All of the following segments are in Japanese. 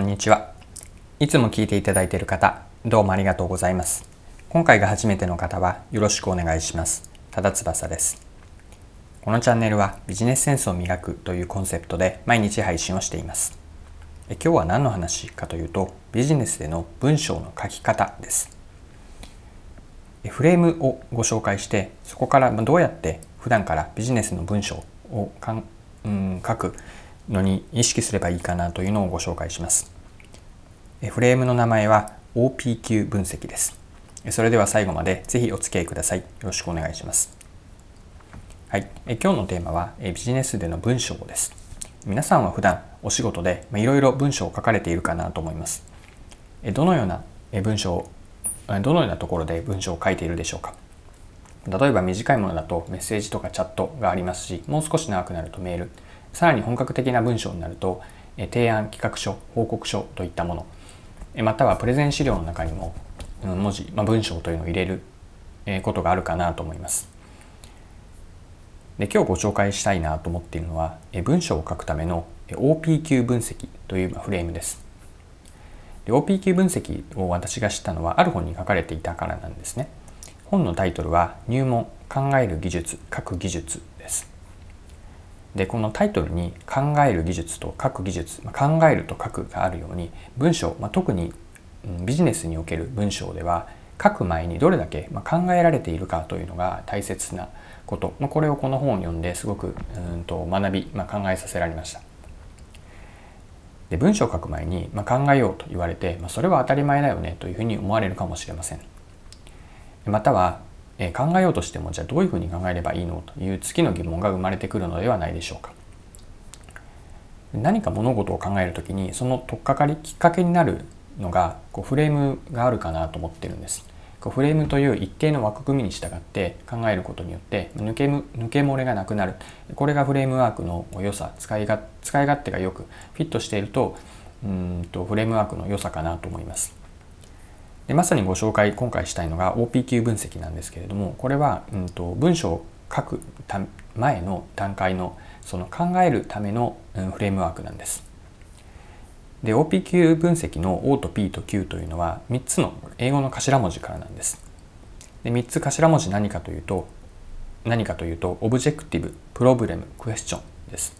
こんにちは。いつも聞いていただいている方、どうもありがとうございます。今回が初めての方はよろしくお願いします。ただ翼です。このチャンネルはビジネスセンスを磨くというコンセプトで毎日配信をしています。え今日は何の話かというと、ビジネスでの文章の書き方です。フレームをご紹介して、そこからどうやって普段からビジネスの文章をかん、うん、書くのに意識すればいいかなというのをご紹介します。フレームの名前は OPQ 分析です。それでは最後までぜひお付き合いください。よろしくお願いします。はい、今日のテーマはビジネスでの文章です。皆さんは普段お仕事でいろいろ文章を書かれているかなと思います。どのような文章どのようなところで文章を書いているでしょうか例えば短いものだとメッセージとかチャットがありますし、もう少し長くなるとメール、さらに本格的な文章になると提案企画書報告書といったものまたはプレゼン資料の中にも文字、まあ、文章というのを入れることがあるかなと思います。で今日ご紹介したいなと思っているのは文章を書くための OPQ 分析というフレームです。で OPQ 分析を私が知ったのはある本に書かれていたからなんですね。本のタイトルは入門考える技術書く技術でこのタイトルに考える技術と書く技術、まあ、考えると書くがあるように文章、まあ、特にビジネスにおける文章では書く前にどれだけ考えられているかというのが大切なこと、まあ、これをこの本を読んですごくうんと学び、まあ、考えさせられました。で文章を書く前に、まあ、考えようと言われて、まあ、それは当たり前だよねというふうに思われるかもしれません。またはえ考えようとしてもじゃあどういうふうに考えればいいのという次の疑問が生まれてくるのではないでしょうか。何か物事を考える時にその取っかかりきっかけになるのがこうフレームがあるかなと思ってるんです。こうフレームという一定の枠組みに従って考えることによって抜け抜け漏れがなくなるこれがフレームワークの良さ使いが使い勝手がよくフィットしているとうんとフレームワークの良さかなと思います。でまさにご紹介今回したいのが OPQ 分析なんですけれどもこれは、うんと、文章を書く前の段階のその考えるための、フレームワークなんです。で OPQ 分析の O と P と Q というのは3つの英語の頭文字からなんです。で3つ頭文字何かというと何かというと Objective、Problem、Question です。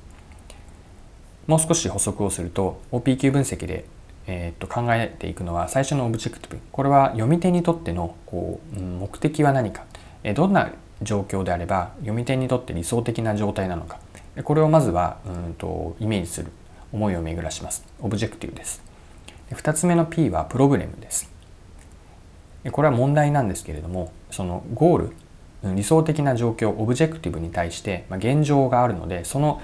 もう少し補足をすると OPQ 分析でえー、と考えていくのは最初の Objective これは読み手にとってのこう目的は何か。どんな状況であれば読み手にとって理想的な状態なのか。これをまずはうんとイメージする思いを巡らします。 Objective です。2つ目の P は Problem です。これは問題なんですけれどもそのゴール理想的な状況 Objective に対して現状があるのでその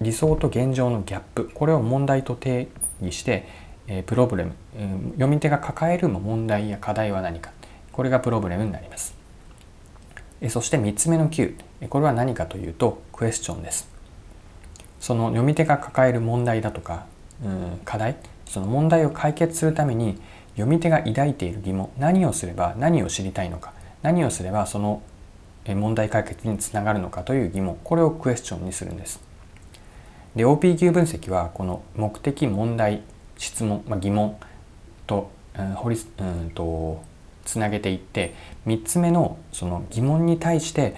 理想と現状のギャップこれを問題と定義してえプロブレム、え読み手が抱える問題や課題は何か。これがプロブレムになります、えそして3つ目の Q これは何かというとクエスチョンです。その読み手が抱える問題だとか、うん、課題。その問題を解決するために読み手が抱いている疑問何をすれば何を知りたいのか何をすればその問題解決につながるのかという疑問これをクエスチョンにするんです。で OPQ 分析はこの目的問題質問、まあ、疑問と,、うん、掘りうんとつなげていって3つ目のその疑問に対して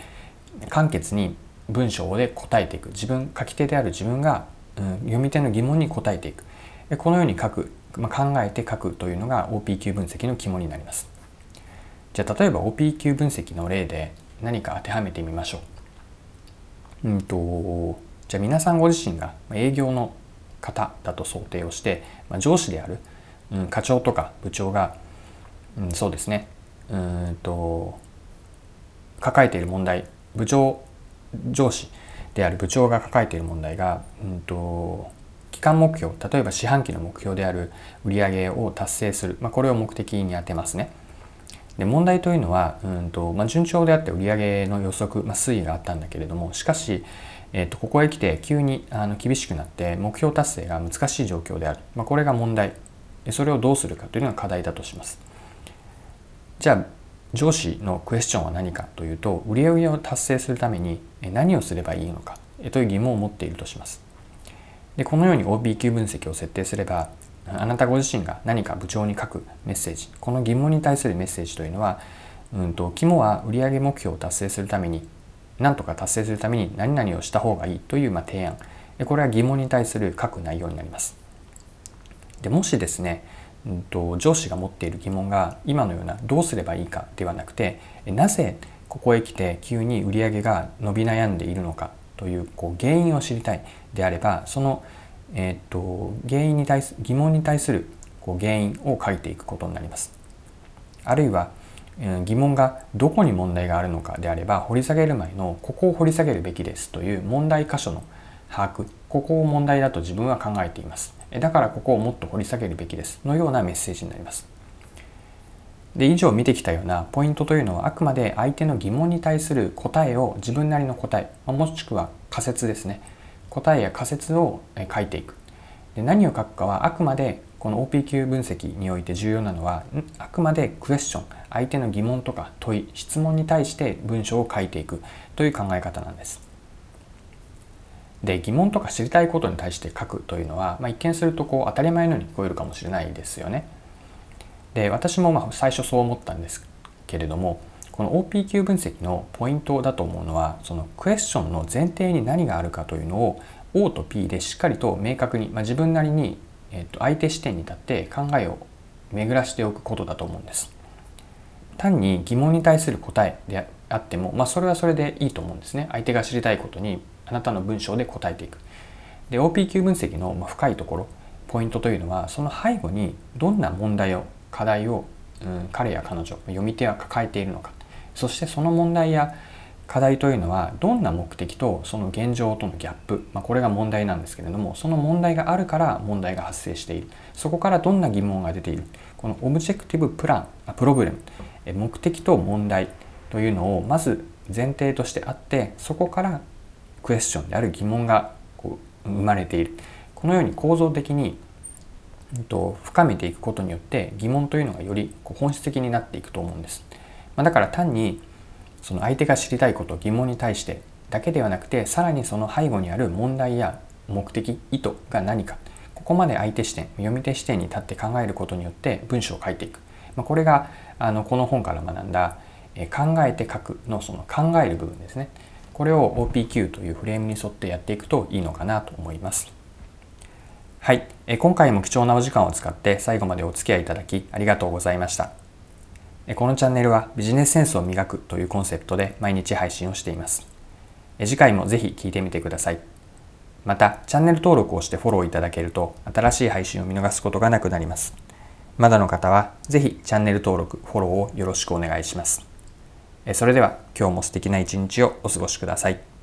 簡潔に文章で答えていく。自分書き手である自分が、うん、読み手の疑問に答えていく。このように書く、まあ、考えて書くというのが OPQ 分析の肝になります。じゃあ例えば OPQ 分析の例で何か当てはめてみましょう。うんとじゃあ皆さんご自身が営業の方だと想定をして、まあ、上司である、うん、課長とか部長が、うん、そうですねうんと抱えている問題部長上司である部長が抱えている問題が、うんと、期間目標例えば四半期の目標である売上を達成する、まあ、これを目的に当てますね。で問題というのは、うんとまあ、順調であって売上の予測、まあ、推移があったんだけれどもしかし、えー、とここへ来て急にあの厳しくなって目標達成が難しい状況である、まあ、これが問題。それをどうするかというのが課題だとします。じゃあ上司のクエスチョンは何かというと売上を達成するために何をすればいいのかという疑問を持っているとします。でこのように OBQ 分析を設定すればあなたご自身が何か部長に書くメッセージこの疑問に対するメッセージというのは、うんと、肝は売上目標を達成するために何とか達成するために何々をした方がいいというま提案これは疑問に対する書く内容になりますでもしですね、うんと、上司が持っている疑問が今のようなどうすればいいかではなくてなぜここへ来て急に売り上げが伸び悩んでいるのかというこう原因を知りたいであればそのえー、っと原因に対す疑問に対するこう原因を書いていくことになります。あるいは疑問がどこに問題があるのかであれば掘り下げる前のここを掘り下げるべきですという問題箇所の把握ここを問題だと自分は考えています。だからここをもっと掘り下げるべきですのようなメッセージになります。で以上見てきたようなポイントというのはあくまで相手の疑問に対する答えを自分なりの答えもしくは仮説ですね。答えや仮説を書いていく。で何を書くかはあくまでこの OPQ 分析において重要なのはあくまでクエスチョン相手の疑問とか問い質問に対して文章を書いていくという考え方なんです。で疑問とか知りたいことに対して書くというのは、まあ、一見するとこう当たり前のように聞こえるかもしれないですよね。で私もまあ最初そう思ったんですけれどもこの OPQ 分析のポイントだと思うのはそのクエスチョンの前提に何があるかというのを O と P でしっかりと明確に、まあ、自分なりに、えっと、相手視点に立って考えを巡らしておくことだと思うんです。単に疑問に対する答えであっても、まあ、それはそれでいいと思うんですね。相手が知りたいことにあなたの文章で答えていく。で OPQ 分析の深いところポイントというのはその背後にどんな問題を課題を、うん、彼や彼女読み手は抱えているのかそしてその問題や課題というのはどんな目的とその現状とのギャップ、まあ、これが問題なんですけれどもその問題があるから問題が発生している。そこからどんな疑問が出ている。この Objective プラン Problem 目的と問題というのをまず前提としてあってそこからクエスチョンである疑問がこう生まれている。このように構造的にと深めていくことによって疑問というのがより本質的になっていくと思うんです。まあ、だから単にその相手が知りたいこと疑問に対してだけではなくてさらにその背後にある問題や目的意図が何かここまで相手視点読み手視点に立って考えることによって文章を書いていく、まあ、これがあのこの本から学んだ考えて書くのその考える部分ですね。これを OPQ というフレームに沿ってやっていくといいのかなと思います。はい。今回も貴重なお時間を使って最後までお付き合いいただきありがとうございました。このチャンネルはビジネスセンスを磨くというコンセプトで毎日配信をしています。次回もぜひ聞いてみてください。また、チャンネル登録をしてフォローいただけると新しい配信を見逃すことがなくなります。まだの方はぜひチャンネル登録、フォローをよろしくお願いします。それでは今日も素敵な一日をお過ごしください。